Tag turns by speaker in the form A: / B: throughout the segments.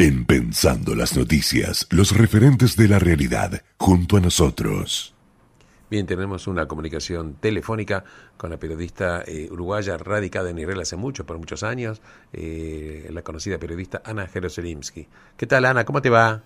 A: En Pensando las Noticias, los referentes de la realidad, junto a nosotros.
B: Bien, tenemos una comunicación telefónica con la periodista eh, uruguaya radicada en Israel hace muchos, por muchos años, eh, la conocida periodista Ana Jeroselimsky. ¿Qué tal, Ana? ¿Cómo te va?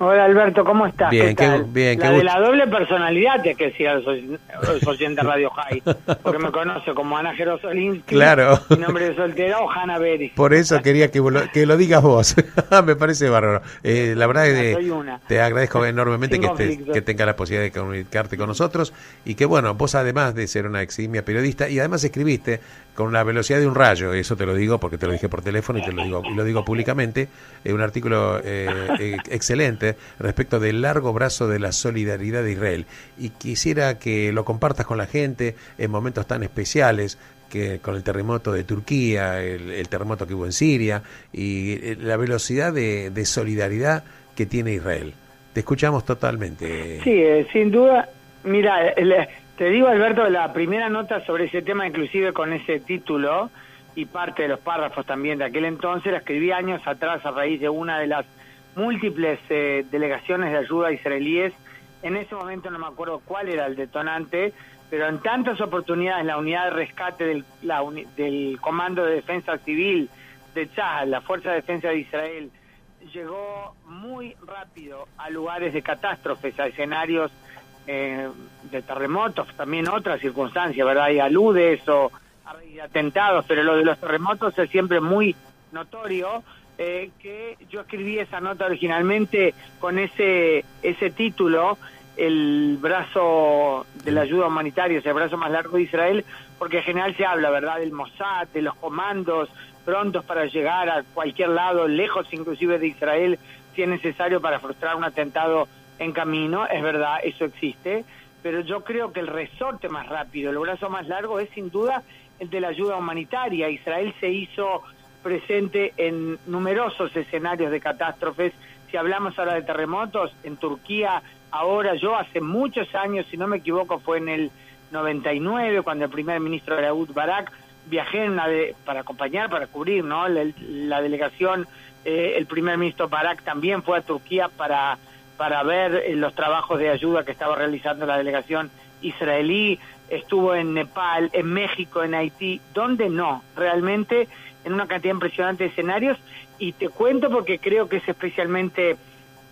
C: Hola Alberto, ¿cómo estás?
B: Bien,
C: ¿Qué tal?
B: qué- bien,
C: la
B: qué
C: de
B: gusto.
C: la doble personalidad te que decir a los oy- los oyentes de Radio High, porque me conoce como Ana Jerosolinsky,
B: Claro.
C: mi nombre de soltera o Hanna Beris.
B: Por eso quería que lo, que lo digas vos. Me parece bárbaro. Eh, la verdad es que te agradezco enormemente que, estés- que tengas la posibilidad de comunicarte con nosotros y que, bueno, vos además de ser una eximia periodista y además escribiste con la velocidad de un rayo, eso te lo digo porque te lo dije por teléfono y te lo digo y lo digo públicamente, eh, un artículo eh, eh, excelente respecto del largo brazo de la solidaridad de Israel y quisiera que lo compartas con la gente en momentos tan especiales que con el terremoto de Turquía, el, terremoto que hubo en Siria y eh, la velocidad de, de solidaridad que tiene Israel. Te escuchamos totalmente.
C: Sí, eh, sin duda. Mira, el- te digo Alberto, la primera nota sobre ese tema, inclusive con ese título y parte de los párrafos también de aquel entonces, la escribí años atrás a raíz de una de las múltiples eh, delegaciones de ayuda israelíes. En ese momento no me acuerdo cuál era el detonante, pero en tantas oportunidades la unidad de rescate del, la uni- del Comando de Defensa Civil de Chahal, la Fuerza de Defensa de Israel, llegó muy rápido a lugares de catástrofes, a escenarios eh, de terremotos, también otras circunstancias, ¿verdad? Hay aludes o atentados, pero lo de los terremotos es siempre muy notorio. eh, que yo escribí esa nota originalmente con ese ese título, el brazo de la ayuda humanitaria, ese brazo más largo de Israel, porque en general se habla, ¿verdad?, del Mossad, de los comandos prontos para llegar a cualquier lado, lejos inclusive de Israel, si es necesario para frustrar un atentado en camino, es verdad, eso existe, pero yo creo que el resorte más rápido, el brazo más largo es sin duda el de la ayuda humanitaria. Israel se hizo presente en numerosos escenarios de catástrofes. Si hablamos ahora de terremotos, en Turquía, ahora yo hace muchos años, si no me equivoco, fue en el 99, cuando el primer ministro Ehud Barak, viajé en una de- para acompañar, para cubrir ¿no? la, la delegación, eh, el primer ministro Barak también fue a Turquía para, para ver eh, los trabajos de ayuda que estaba realizando la delegación israelí, estuvo en Nepal, en México, en Haití, donde no, realmente en una cantidad impresionante de escenarios y te cuento porque creo que es especialmente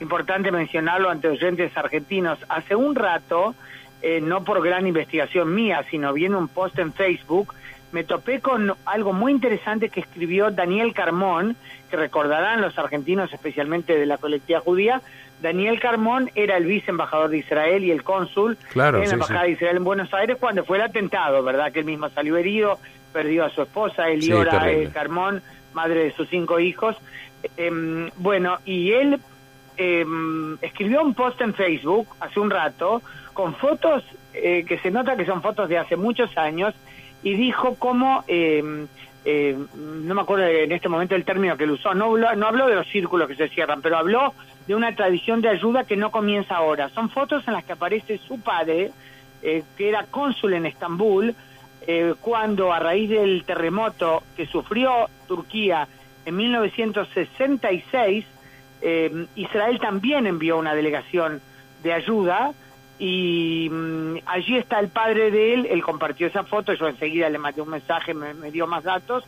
C: importante mencionarlo ante oyentes argentinos. Hace un rato, eh, no por gran investigación mía, sino viendo un post en Facebook, me topé con algo muy interesante que escribió Daniel Carmón, que recordarán los argentinos, especialmente de la colectividad judía. Daniel Carmón era el vice embajador de Israel y el cónsul
B: Claro,
C: en la embajada
B: sí.
C: de Israel en Buenos Aires cuando fue el atentado, ¿verdad? Que él mismo salió herido, perdió a su esposa, Eliora
B: Sí,
C: eh, Carmón, madre de sus cinco hijos. Em, bueno, y él em, escribió un post en Facebook hace un rato con fotos eh, que se nota que son fotos de hace muchos años y dijo cómo, em, no me acuerdo en este momento el término que él usó, no habló, no habló de los círculos que se cierran, pero habló de una tradición de ayuda que no comienza ahora. Son fotos en las que aparece su padre, eh, que era cónsul en Estambul, eh, cuando a raíz del terremoto que sufrió Turquía en 1966, eh, Israel también envió una delegación de ayuda y mm, allí está el padre de él, él compartió esa foto, yo enseguida le mandé un mensaje, me, me dio más datos,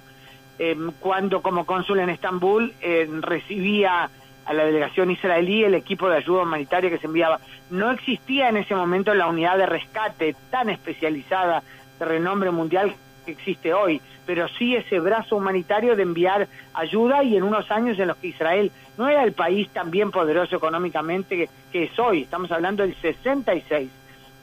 C: cuando como cónsul en Estambul recibía a la delegación israelí el equipo de ayuda humanitaria que se enviaba. No existía en ese momento la unidad de rescate tan especializada de renombre mundial que existe hoy, pero sí ese brazo humanitario de enviar ayuda y en unos años en los que Israel no era el país tan bien poderoso económicamente que, es hoy, estamos hablando del 66.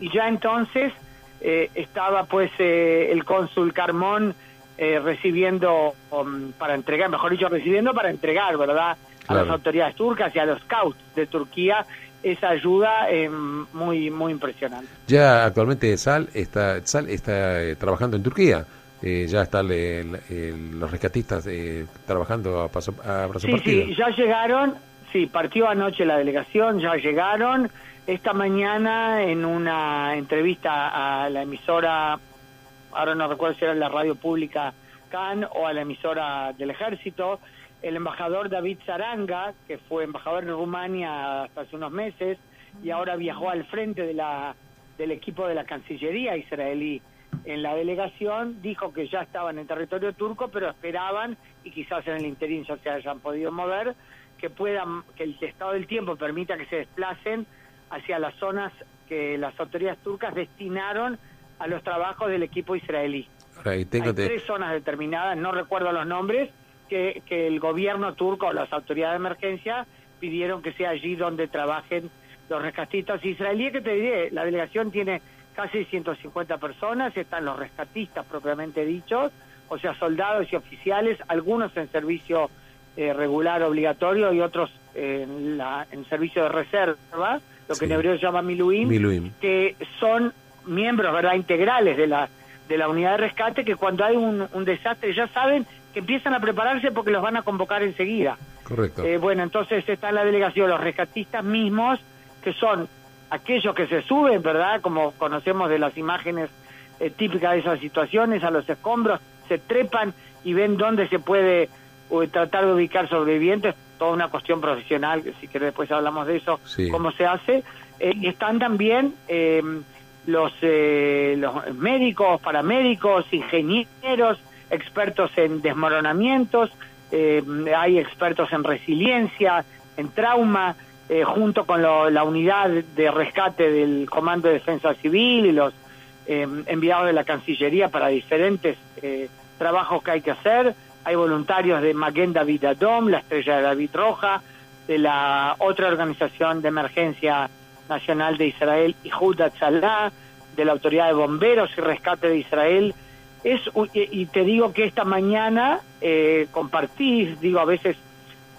C: Y ya entonces eh, estaba pues eh, el cónsul Carmón eh, recibiendo um, para entregar, mejor dicho, recibiendo para entregar, ¿verdad? A las autoridades turcas y a los scouts de Turquía esa ayuda eh, muy muy impresionante.
B: Ya actualmente Sal está, Sal está eh, trabajando en Turquía. Eh, ya están los rescatistas eh, trabajando a, paso, a brazo
C: Sí,
B: partido.
C: sí, ya llegaron, sí, partió anoche la delegación, ya llegaron. Esta mañana en una entrevista a la emisora, ahora no recuerdo si era la radio pública CAN o a la emisora del ejército, el embajador David Zaranga, que fue embajador en Rumania hasta hace unos meses y ahora viajó al frente de la, del equipo de la Cancillería israelí en la delegación, dijo que ya estaban en territorio turco, pero esperaban, y quizás en el interín ya se hayan podido mover, que puedan, que el estado del tiempo permita que se desplacen hacia las zonas que las autoridades turcas destinaron a los trabajos del equipo israelí. Hay tres zonas determinadas, no recuerdo los nombres, que, que el gobierno turco o las autoridades de emergencia pidieron que sea allí donde trabajen los rescatistas israelíes, que te diré, la delegación tiene casi 150 personas, están los rescatistas propiamente dichos, o sea, soldados y oficiales, algunos en servicio eh, regular obligatorio y otros en, la, en servicio de reserva, lo que en hebreo se llama miluim, que son miembros verdad integrales de la de la unidad de rescate que cuando hay un, un desastre ya saben que empiezan a prepararse porque los van a convocar enseguida.
B: Correcto.
C: Eh, bueno, entonces está en la delegación los rescatistas mismos, que son aquellos que se suben, ¿verdad? Como conocemos de las imágenes eh, típicas de esas situaciones, a los escombros, se trepan y ven dónde se puede tratar de ubicar sobrevivientes, toda una cuestión profesional, si querés después hablamos de eso, cómo se hace. Eh, y están también los, los médicos, paramédicos, ingenieros, expertos en desmoronamientos, eh, hay expertos en resiliencia, en trauma, eh, junto con la unidad de rescate del Comando de Defensa Civil y los eh, enviados de la Cancillería para diferentes trabajos que hay que hacer. Hay voluntarios de Maguen David Adom, la Estrella de David Roja, de la otra organización de emergencia nacional de Israel, Ihud Salah, de la Autoridad de Bomberos y Rescate de Israel, es y te digo que esta mañana eh, compartí, digo a veces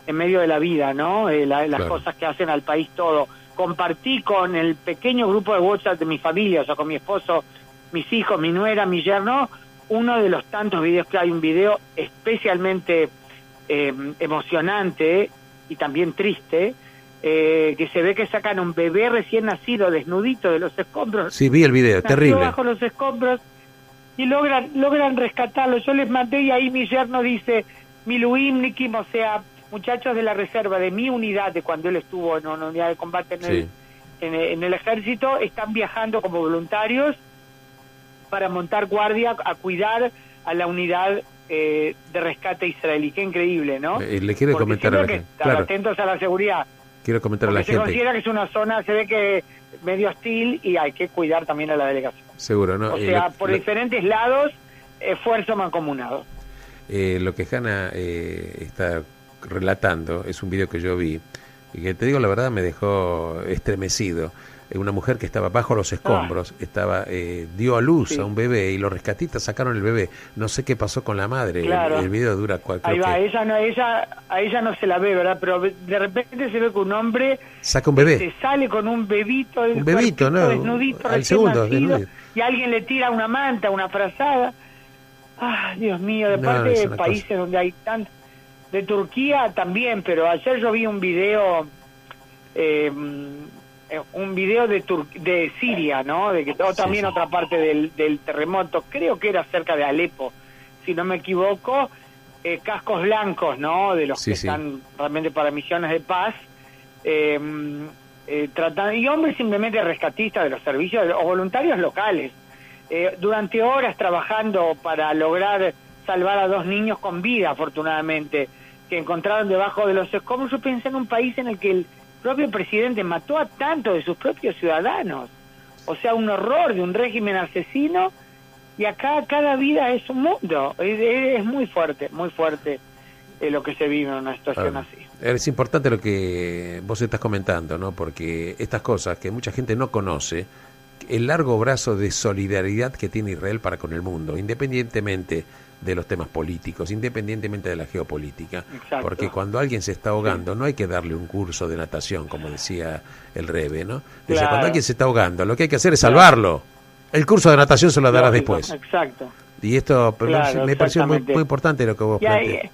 C: en medio de la vida, ¿no? Eh, las cosas que hacen al país todo. Compartí con el pequeño grupo de WhatsApp de mi familia, o sea, con mi esposo, mis hijos, mi nuera, mi yerno, uno de los tantos videos que hay, un video especialmente eh, emocionante y también triste, eh, que se ve que sacan un bebé recién nacido desnudito de los escombros.
B: Sí, vi el video, terrible.
C: bajo los escombros y logran logran rescatarlo. Yo les mandé y ahí mi yerno dice, Miluim Nikim, o sea, muchachos de la reserva de mi unidad, de cuando él estuvo en una unidad de combate en, el, en, el ejército, están viajando como voluntarios para montar guardia, a cuidar a la unidad eh, de rescate israelí. Qué increíble, ¿no?
B: Eh, le quiero comentar a la gente.
C: Claro. atentos a la seguridad.
B: Quiero comentar a la
C: se
B: gente.
C: Se considera que es una zona, se ve que medio hostil y hay que cuidar también a la delegación.
B: Seguro, ¿no?
C: O sea, por diferentes lados, esfuerzo mancomunado.
B: Eh, lo que Hanna eh, está relatando es un video que yo vi y que te digo la verdad me dejó estremecido. Eh, una mujer que estaba bajo los escombros, ah. estaba eh, dio a luz a un bebé y los rescatistas sacaron el bebé. No sé qué pasó con la madre. El, video dura cuatro
C: Ahí va, ella no, ella, a ella no se la ve, ¿verdad? Pero de repente se ve que un hombre
B: saca un bebé.
C: Se sale con un bebito,
B: un bebito, ¿no?
C: Desnudito, al segundo, y alguien le tira una manta, una frazada. Ah, Dios mío, de parte de países donde hay tanto de Turquía también, pero ayer yo vi un video eh, un video de de Siria, ¿no? De que también otra parte del, del, terremoto, creo que era cerca de Alepo, si no me equivoco, eh, cascos blancos, ¿no? De los que están realmente para misiones de paz, eh, tratando, y hombres simplemente rescatistas de los servicios o voluntarios locales, durante horas trabajando para lograr salvar a dos niños con vida, afortunadamente, que encontraron debajo de los escombros. Yo pensé en un país en el que el propio presidente mató a tantos de sus propios ciudadanos. O sea, un horror de un régimen asesino y acá cada vida es un mundo. Es, muy fuerte, muy fuerte eh, lo que se vive en una situación así.
B: Es importante lo que vos estás comentando, ¿no? Porque estas cosas que mucha gente no conoce, el largo brazo de solidaridad que tiene Israel para con el mundo, independientemente de los temas políticos, independientemente de la geopolítica. Porque cuando alguien se está ahogando, no hay que darle un curso de natación, como decía el Rebe, ¿no? Dice, cuando alguien se está ahogando, lo que hay que hacer es salvarlo. El curso de natación se lo darás después.
C: Exacto.
B: Y esto me pareció muy, importante lo que vos
C: planteas.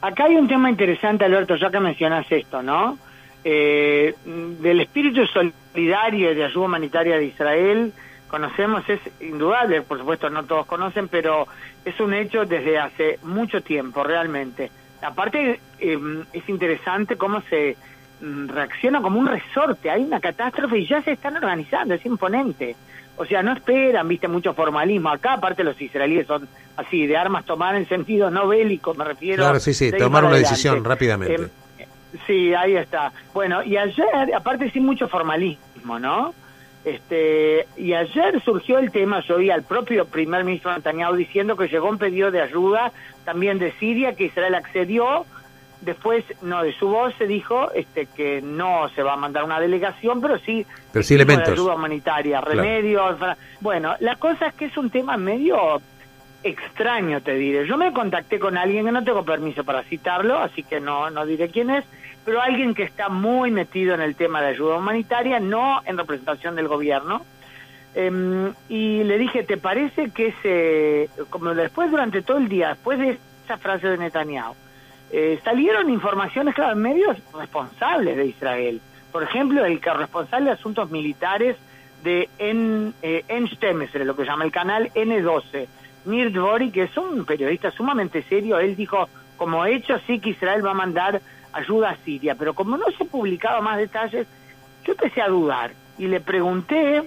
C: Acá hay un tema interesante, Alberto, ya que mencionas esto, ¿no? Eh, del espíritu solidario y de ayuda humanitaria de Israel, conocemos es indudable, por supuesto no todos conocen, pero es un hecho desde hace mucho tiempo realmente. aparte eh, es interesante cómo se mm, reacciona como un resorte, hay una catástrofe y ya se están organizando, es imponente. O sea, no esperan, viste, mucho formalismo. Acá, aparte, los israelíes son así, de armas tomar en sentido no bélico, me refiero.
B: Claro, sí, sí, tomar una
C: adelante.
B: decisión rápidamente.
C: Eh, sí, ahí está. Bueno, y ayer, aparte, sin mucho formalismo, ¿no? Este, y ayer surgió el tema, yo oí al propio primer ministro Netanyahu diciendo que llegó un pedido de ayuda también de Siria, que Israel accedió, después, no, de su voz se dijo este, que no se va a mandar una delegación, pero sí,
B: Pero sí elementos.
C: ayuda humanitaria, remedios. Bueno, la cosa es que es un tema medio extraño, te diré. Yo me contacté con alguien que no tengo permiso para citarlo, así que no, no diré quién es, pero alguien que está muy metido en el tema de ayuda humanitaria, no en representación del gobierno. Em, y le dije, ¿te parece que se, como después durante todo el día, después de esa frase de Netanyahu, eh, salieron informaciones, claro, en medios responsables de Israel. Por ejemplo, el corresponsal de asuntos militares de N, eh, N13, lo que llama el canal N12, Nir Dvori, que es un periodista sumamente serio, él dijo, como hecho, sí que Israel va a mandar ayuda a Siria, pero como no se publicaba más detalles, yo empecé a dudar y le pregunté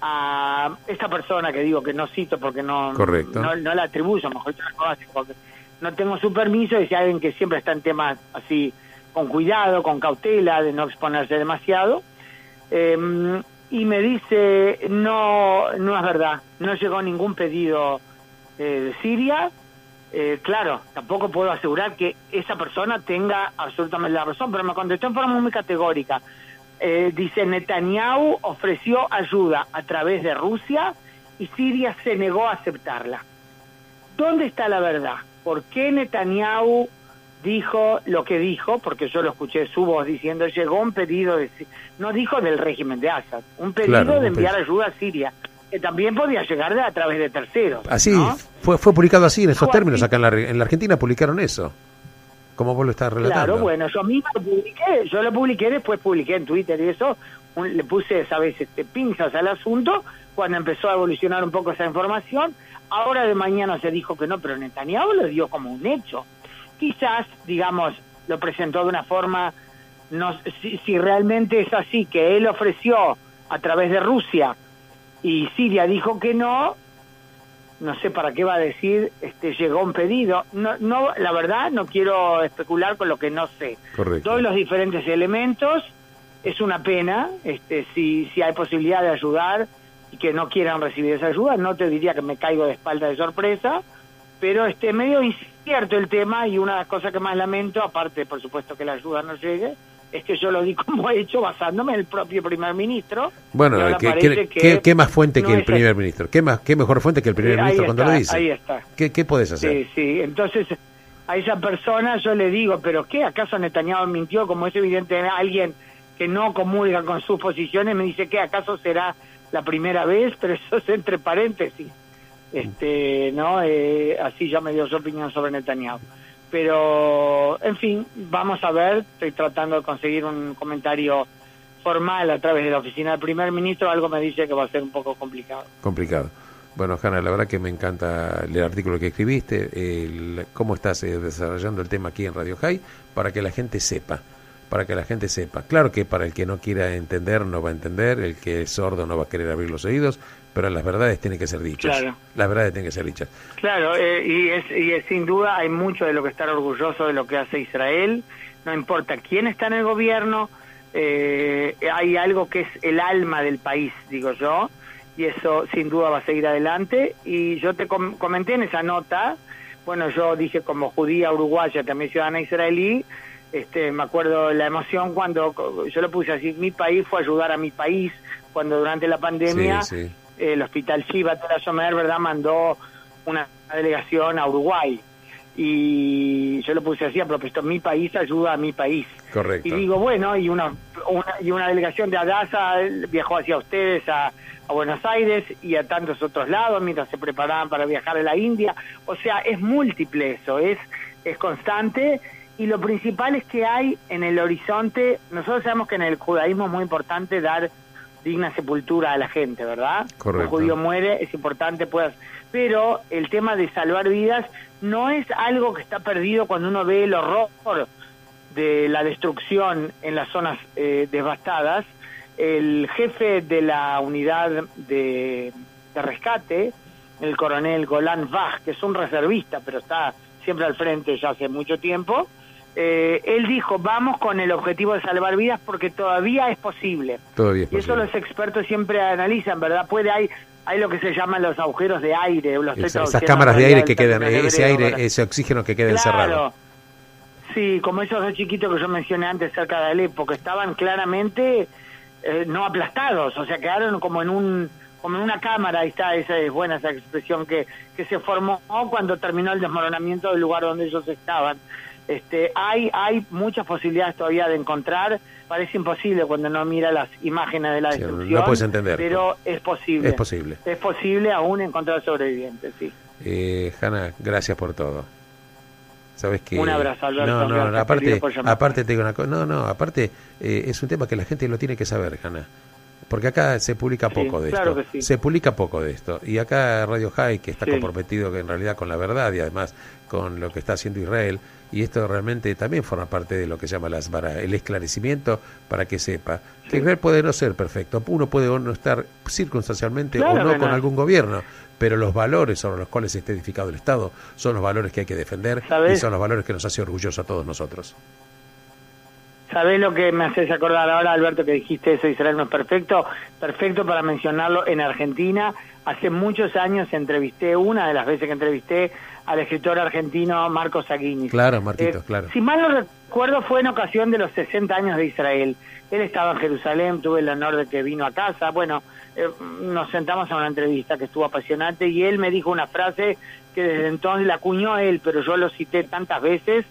C: a esta persona que digo que no cito porque no,
B: Correcto.
C: no, no la atribuyo, mejor dicho, porque no tengo su permiso y si alguien que siempre está en temas así con cuidado, con cautela, de no exponerse demasiado. Eh, y me dice, no, no es verdad, no llegó ningún pedido eh, de Siria. Eh, claro, tampoco puedo asegurar que esa persona tenga absolutamente la razón, pero me contestó en forma muy categórica. Eh, dice, Netanyahu ofreció ayuda a través de Rusia y Siria se negó a aceptarla. ¿Dónde está la verdad? ¿Por qué Netanyahu dijo lo que dijo? Porque yo lo escuché su voz diciendo, llegó un pedido, de, no dijo del régimen de Assad, un pedido
B: Claro,
C: de enviar ayuda a Siria, que también podía llegar de, a través de terceros.
B: Así,
C: ¿no?
B: fue, fue publicado así, en esos términos. Acá en la, en la Argentina publicaron eso. Como vos lo estás relatando.
C: Claro, bueno, yo mismo lo publiqué, yo lo publiqué, después publiqué en Twitter y eso, un- le puse, sabes, este, pinzas al asunto, cuando empezó a evolucionar un poco esa información, ahora de mañana se dijo que no, pero Netanyahu lo dio como un hecho. Quizás, digamos, lo presentó de una forma, no si, si realmente es así, que él ofreció a través de Rusia y Siria dijo que no, no sé para qué va a decir, este llegó un pedido. No, no, la verdad no quiero especular con lo que no sé.
B: Correcto.
C: Doy los diferentes elementos. Es una pena, este, si, si hay posibilidad de ayudar y que no quieran recibir esa ayuda, no te diría que me caigo de espalda de sorpresa, pero este medio incierto el tema y una de las cosas que más lamento, aparte por supuesto que la ayuda no llegue, es que yo lo di como hecho basándome en el propio primer ministro.
B: Bueno, ¿qué, qué-
C: que
B: qué- qué más fuente
C: no
B: que el primer
C: así.
B: ministro? ¿Qué, más, ¿Qué mejor fuente que el primer
C: ahí
B: ministro cuando lo dice?
C: ahí está.
B: ¿Qué, ¿Qué podés hacer?
C: Sí, sí. Entonces, a esa persona yo le digo, ¿pero qué? ¿Acaso Netanyahu mintió? Como es evidente alguien que no comulga con sus posiciones, me dice que acaso será la primera vez, pero eso es entre paréntesis. Este, ¿no? Eh, así ya me dio su opinión sobre Netanyahu. Pero, en fin, vamos a ver. Estoy tratando de conseguir un comentario formal a través de la oficina del primer ministro. Algo me dice que va a ser un poco complicado.
B: Complicado. Bueno, Hanna, la verdad que me encanta el artículo que escribiste, el- cómo estás eh, desarrollando el tema aquí en Radio High, para que la gente sepa, para que la gente sepa. Claro que para el que no quiera entender no va a entender, el que es sordo no va a querer abrir los oídos, pero las verdades tienen que ser dichas.
C: Claro.
B: Las verdades tienen que ser dichas.
C: Claro, eh, y, es, y es sin duda hay mucho de lo que estar orgulloso de lo que hace Israel, no importa quién está en el gobierno, eh, hay algo que es el alma del país, digo yo, y eso sin duda va a seguir adelante. Y yo te com- comenté en esa nota, bueno, yo dije como judía uruguaya, también ciudadana israelí, este, me acuerdo la emoción cuando yo lo puse así, mi país fue ayudar a mi país cuando durante la pandemia
B: Sí, sí.
C: El hospital Shiva Somer, ¿verdad? Mandó una delegación a Uruguay. Y yo lo puse así a propósito, mi país ayuda a mi país.
B: Correcto.
C: Y digo, bueno, y una, una- y una delegación de Adasa viajó hacia ustedes a, a Buenos Aires y a tantos otros lados mientras se preparaban para viajar a la India. O sea, es múltiple eso, es, es constante. Y lo principal es que hay en el horizonte, nosotros sabemos que en el judaísmo es muy importante dar digna sepultura a la gente, ¿verdad?
B: Correcto.
C: Un judío muere, es importante, puedas... pero el tema de salvar vidas no es algo que está perdido cuando uno ve el horror de la destrucción en las zonas eh, devastadas. El jefe de la unidad de, de rescate, el coronel Golan Vach, que es un reservista, pero está siempre al frente ya hace mucho tiempo, eh, él dijo, vamos con el objetivo de salvar vidas porque todavía es posible.
B: Todavía es
C: y eso los expertos siempre analizan, ¿verdad? Puede, hay, hay lo que se llaman los agujeros de aire. Los
B: esas cámaras de aire que quedan, ese aire, ese oxígeno que queda
C: claro.
B: encerrado.
C: Sí, como esos dos chiquitos que yo mencioné antes cerca de Alepo, que estaban claramente eh, no aplastados, o sea, quedaron como en un como en una cámara, ahí está, esa es buena esa expresión que, que se formó cuando terminó el desmoronamiento del lugar donde ellos estaban. Este, hay, hay muchas posibilidades todavía de encontrar, parece imposible cuando uno mira las imágenes de la
B: Sí,
C: destrucción,
B: no puedes entender.
C: pero es posible.
B: Es posible.
C: Es posible aún encontrar sobrevivientes, sí.
B: Eh, Hanna, gracias por todo. Sabes que
C: Un abrazo, Alberto,
B: no, no,
C: gracias,
B: aparte, aparte te digo una cosa, no, no, aparte eh, es un tema que la gente lo tiene que saber, Hanna. Porque acá se publica
C: Sí,
B: poco de
C: claro
B: esto.
C: que sí.
B: Se publica poco de esto. Y acá Radio High, que está
C: Sí.
B: comprometido que en realidad con la verdad y además con lo que está haciendo Israel, y esto realmente también forma parte de lo que se llama las vara- el esclarecimiento para que sepa que. Israel puede no ser perfecto, uno puede o no estar circunstancialmente
C: Claro
B: o no con
C: no.
B: algún gobierno, pero los valores sobre los cuales está edificado el Estado son los valores que hay que defender y son los valores que nos hace orgullosos a todos nosotros.
C: ¿Sabés lo que me haces acordar ahora, Alberto, que dijiste eso, Israel no es perfecto? Perfecto para mencionarlo en Argentina. Hace muchos años entrevisté, una de las veces que entrevisté al escritor argentino Marcos Aguinis.
B: Claro, Marquitos,
C: Eh,
B: claro.
C: Si mal no recuerdo, fue en ocasión de los 60 años de Israel. Él estaba en Jerusalén, tuve el honor de que vino a casa. Bueno, eh, nos sentamos a una entrevista que estuvo apasionante y él me dijo una frase que desde entonces la acuñó él, pero yo lo cité tantas veces.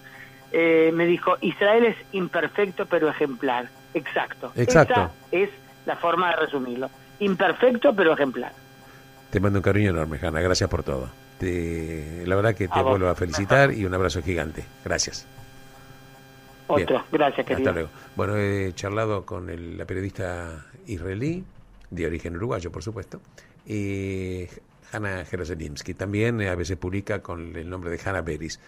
C: Eh, me dijo, Israel es imperfecto pero ejemplar. Exacto.
B: Exacto.
C: Esa es la forma de resumirlo. Imperfecto pero ejemplar.
B: Te mando un cariño enorme, Hanna. Gracias por todo. Te- la verdad que te
C: A
B: vuelvo a felicitar y un abrazo gigante. Gracias. Bien.
C: Otro. Gracias, querido.
B: Hasta luego. Bueno, he charlado con el- la periodista israelí, de origen uruguayo, por supuesto, y Hanna Jeroselimsky. También eh, a veces publica con el nombre de Hanna Beris.